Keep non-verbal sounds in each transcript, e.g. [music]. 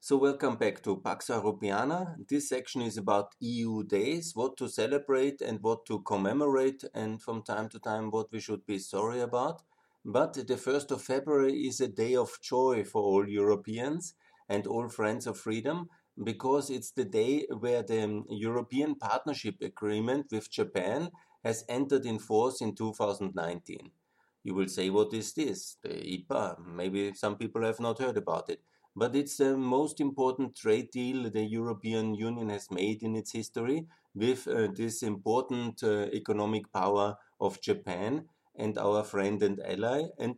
So welcome back to Pax Europiana. This section is about EU days, what to celebrate and what to commemorate, and from time to time what we should be sorry about. But the 1st of February is a day of joy for all Europeans and all friends of freedom because it's the day where the um, European Partnership Agreement with Japan has entered in force in 2019. You will say, what is this? The IPA. Maybe some people have not heard about it. But it's the most important trade deal the European Union has made in its history with uh, this important uh, economic power of Japan and our friend and ally. And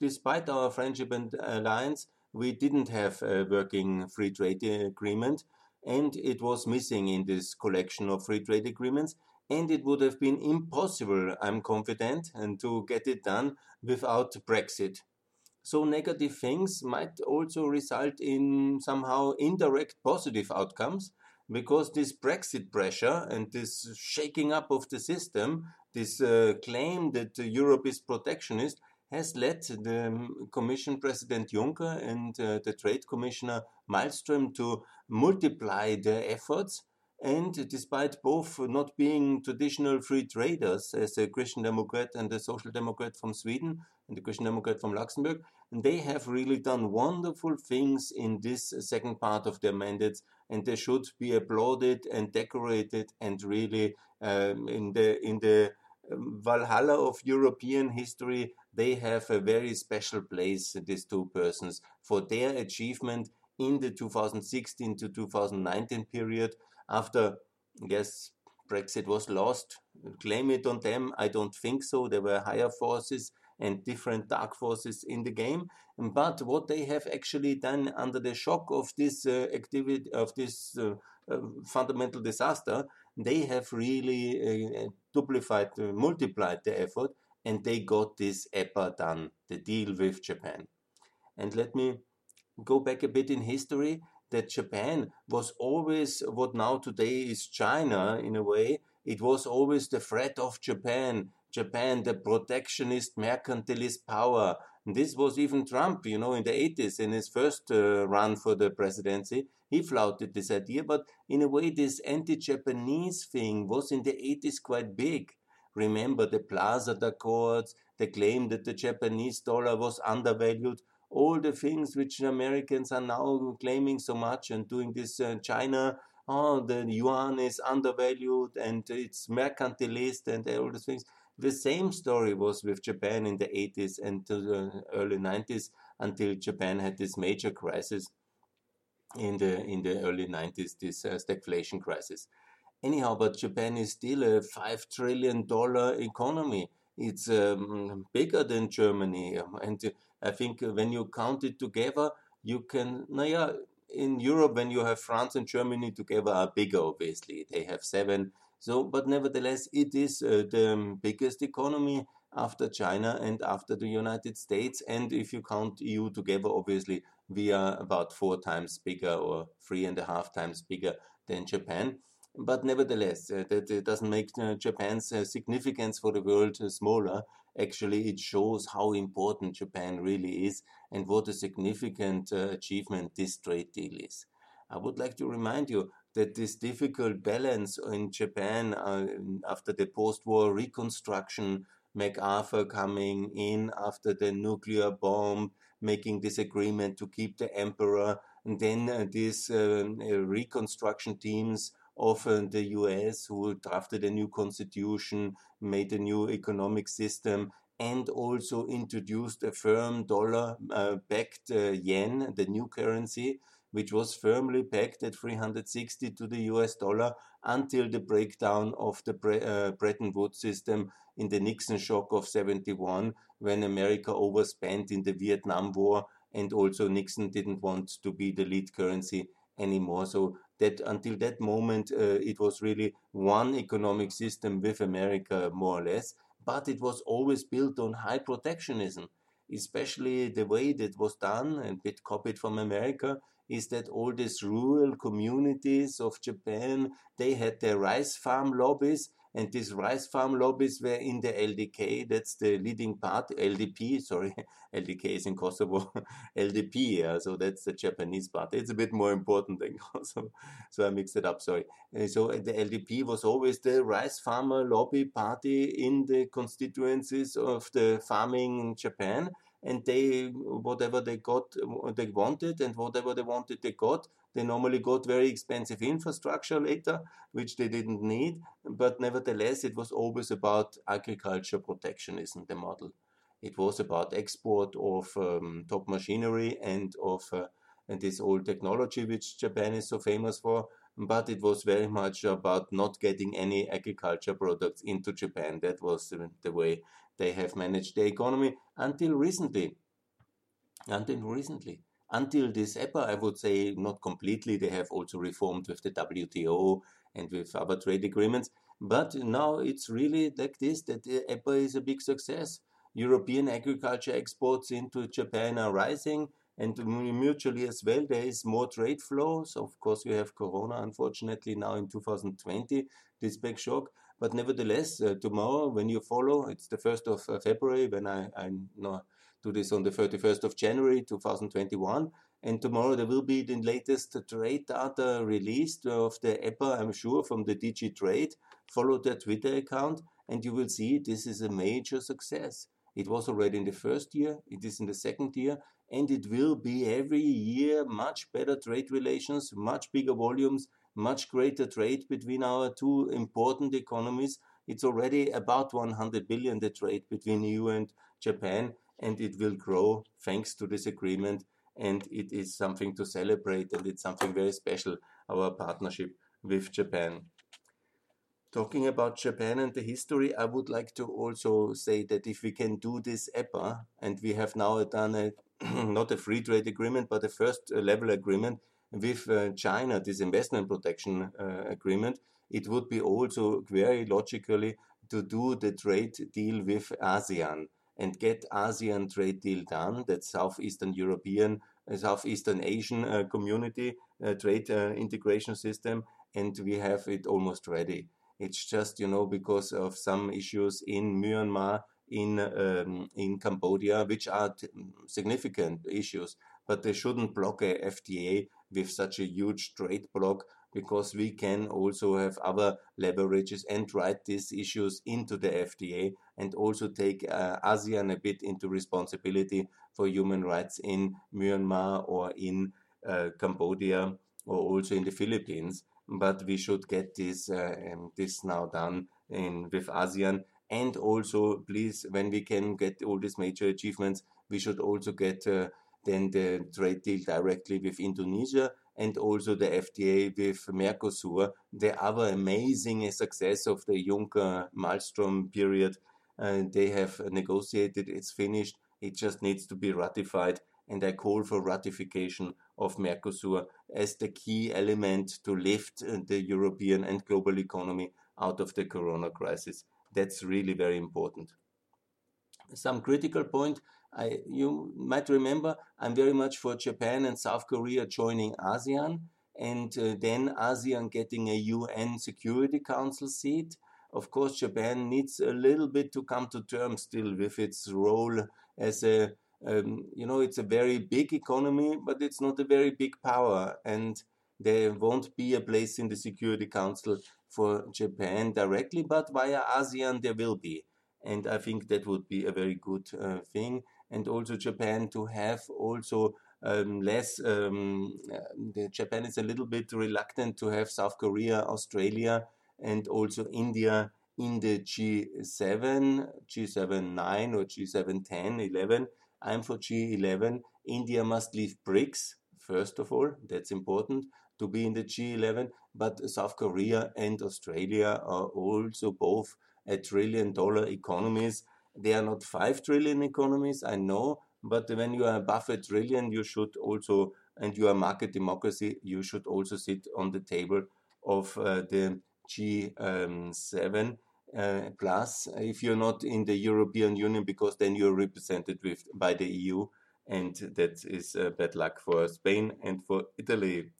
despite our friendship and alliance, we didn't have a working free trade agreement, and it was missing in this collection of free trade agreements. And it would have been impossible, I'm confident, and to get it done without Brexit. So negative things might also result in somehow indirect positive outcomes because this Brexit pressure and this shaking up of the system, this uh, claim that Europe is protectionist, has led the Commission President Juncker and uh, the Trade Commissioner Malmström to multiply their efforts and despite both not being traditional free traders, as a Christian Democrat and a Social Democrat from Sweden and the Christian Democrat from Luxembourg, they have really done wonderful things in this second part of their mandates, and they should be applauded and decorated and really um, in the in the um, Valhalla of European history, they have a very special place, these two persons, for their achievement in the 2016 to 2019 period after, I guess, Brexit was lost. Claim it on them. I don't think so. There were higher forces and different dark forces in the game. But what they have actually done under the shock of this uh, activity, of this uh, uh, fundamental disaster, they have really uh, duplified, uh, multiplied the effort, and they got this EPA done, the deal with Japan. And let me go back a bit in history that Japan was always what now today is China in a way. It was always the threat of Japan. Japan, the protectionist, mercantilist power. And this was even Trump, you know, in the 80s, in his first uh, run for the presidency. He flouted this idea, but in a way, this anti Japanese thing was in the 80s quite big. Remember the Plaza Accords, the claim that the Japanese dollar was undervalued all the things which Americans are now claiming so much and doing this uh, China, oh, the yuan is undervalued and it's mercantilist and all these things. The same story was with Japan in the 80s and the early 90s until Japan had this major crisis in the in the early 90s, this uh, stagflation crisis. Anyhow, but Japan is still a five trillion dollar economy. It's um, bigger than Germany, and I think when you count it together, you can, naja, in Europe, when you have France and Germany together are bigger, obviously. They have seven. So, but nevertheless, it is uh, the biggest economy after China and after the United States. And if you count EU together, obviously, we are about four times bigger or three and a half times bigger than Japan. But nevertheless, uh, that doesn't make uh, Japan's uh, significance for the world smaller. Actually, it shows how important Japan really is and what a significant achievement this trade deal is. I would like to remind you that this difficult balance in Japan uh, after the post war reconstruction, MacArthur coming in after the nuclear bomb, making this agreement to keep the emperor, and then uh, these uh, reconstruction teams of the US who drafted a new constitution, made a new economic system, and also introduced a firm dollar uh, backed uh, yen, the new currency, which was firmly pegged at 360 to the US dollar until the breakdown of the Bre uh, Bretton Woods system in the Nixon shock of 71 when America overspent in the Vietnam War and also Nixon didn't want to be the lead currency anymore. So that until that moment uh, it was really one economic system with America more or less, but it was always built on high protectionism. Especially the way that was done and bit copied from America is that all these rural communities of Japan they had their rice farm lobbies and these rice farm lobbies were in the LDK. That's the leading part. LDP. Sorry, [laughs] LDK is in Kosovo. [laughs] LDP. Yeah, so that's the Japanese party. It's a bit more important than [laughs] Kosovo. So I mixed it up. Sorry. So the LDP was always the rice farmer lobby party in the constituencies of the farming in Japan and they whatever they got they wanted and whatever they wanted they got they normally got very expensive infrastructure later which they didn't need but nevertheless it was always about agriculture protectionism the model it was about export of um, top machinery and of uh, and this old technology which japan is so famous for but it was very much about not getting any agriculture products into japan that was the way they have managed the economy until recently. Until recently. Until this EPA, I would say not completely. They have also reformed with the WTO and with other trade agreements. But now it's really like this that the EPA is a big success. European agriculture exports into Japan are rising and mutually as well there is more trade flows of course we have corona unfortunately now in 2020 this big shock but nevertheless, uh, tomorrow, when you follow, it's the 1st of uh, February, when I, I know, do this on the 31st of January 2021. And tomorrow there will be the latest trade data released of the EPA, I'm sure, from the DG Trade. Follow their Twitter account, and you will see this is a major success. It was already in the first year, it is in the second year, and it will be every year much better trade relations, much bigger volumes, much greater trade between our two important economies. It's already about 100 billion the trade between EU and Japan, and it will grow thanks to this agreement. And it is something to celebrate, and it's something very special, our partnership with Japan. Talking about Japan and the history, I would like to also say that if we can do this EPA, and we have now done a [clears throat] not a free trade agreement, but a first level agreement, with uh, China, this investment protection uh, agreement, it would be also very logically to do the trade deal with ASEAN and get ASEAN trade deal done, that Southeastern European, uh, Southeastern Asian uh, community uh, trade uh, integration system, and we have it almost ready. It's just, you know, because of some issues in Myanmar, in, um, in Cambodia, which are significant issues, but they shouldn't block a FTA with such a huge trade bloc because we can also have other leverages and write these issues into the FTA and also take uh, ASEAN a bit into responsibility for human rights in Myanmar or in uh, Cambodia or also in the Philippines. But we should get this uh, um, this now done in with ASEAN and also please when we can get all these major achievements, we should also get uh, then the trade deal directly with Indonesia and also the FTA with Mercosur, the other amazing success of the Juncker Malmström period. Uh, they have negotiated, it's finished, it just needs to be ratified. And I call for ratification of Mercosur as the key element to lift uh, the European and global economy out of the corona crisis. That's really very important. Some critical point I, you might remember I'm very much for Japan and South Korea joining ASEAN and uh, then ASEAN getting a UN Security Council seat. Of course, Japan needs a little bit to come to terms still with its role as a, um, you know, it's a very big economy, but it's not a very big power. And there won't be a place in the Security Council for Japan directly, but via ASEAN there will be. And I think that would be a very good uh, thing and also Japan to have also um, less. Um, uh, Japan is a little bit reluctant to have South Korea, Australia, and also India in the G7, G7 9 or G7 10, 11. I'm for G11. India must leave BRICS, first of all, that's important to be in the G11, but South Korea and Australia are also both a trillion dollar economies they are not 5 trillion economies, I know, but when you are above a trillion, you should also, and you are market democracy, you should also sit on the table of uh, the G7 um, uh, plus if you're not in the European Union, because then you're represented with by the EU, and that is uh, bad luck for Spain and for Italy.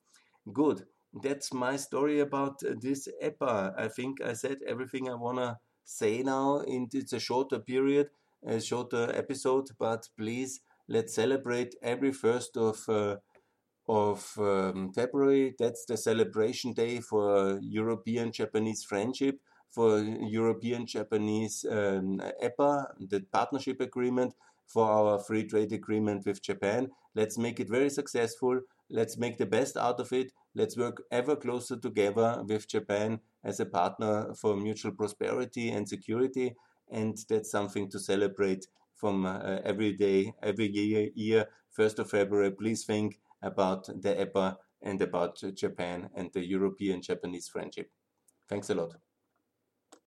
Good. that's my story about this EPA. I think I said everything I wanna say now. It's a shorter period, a shorter episode, but please let's celebrate every first of uh, of um, February. That's the celebration day for European Japanese friendship, for European Japanese um, EPA, the partnership agreement for our free trade agreement with Japan. Let's make it very successful. Let's make the best out of it. Let's work ever closer together with Japan as a partner for mutual prosperity and security. And that's something to celebrate from uh, every day, every year, year, 1st of February. Please think about the EPA and about Japan and the European Japanese friendship. Thanks a lot.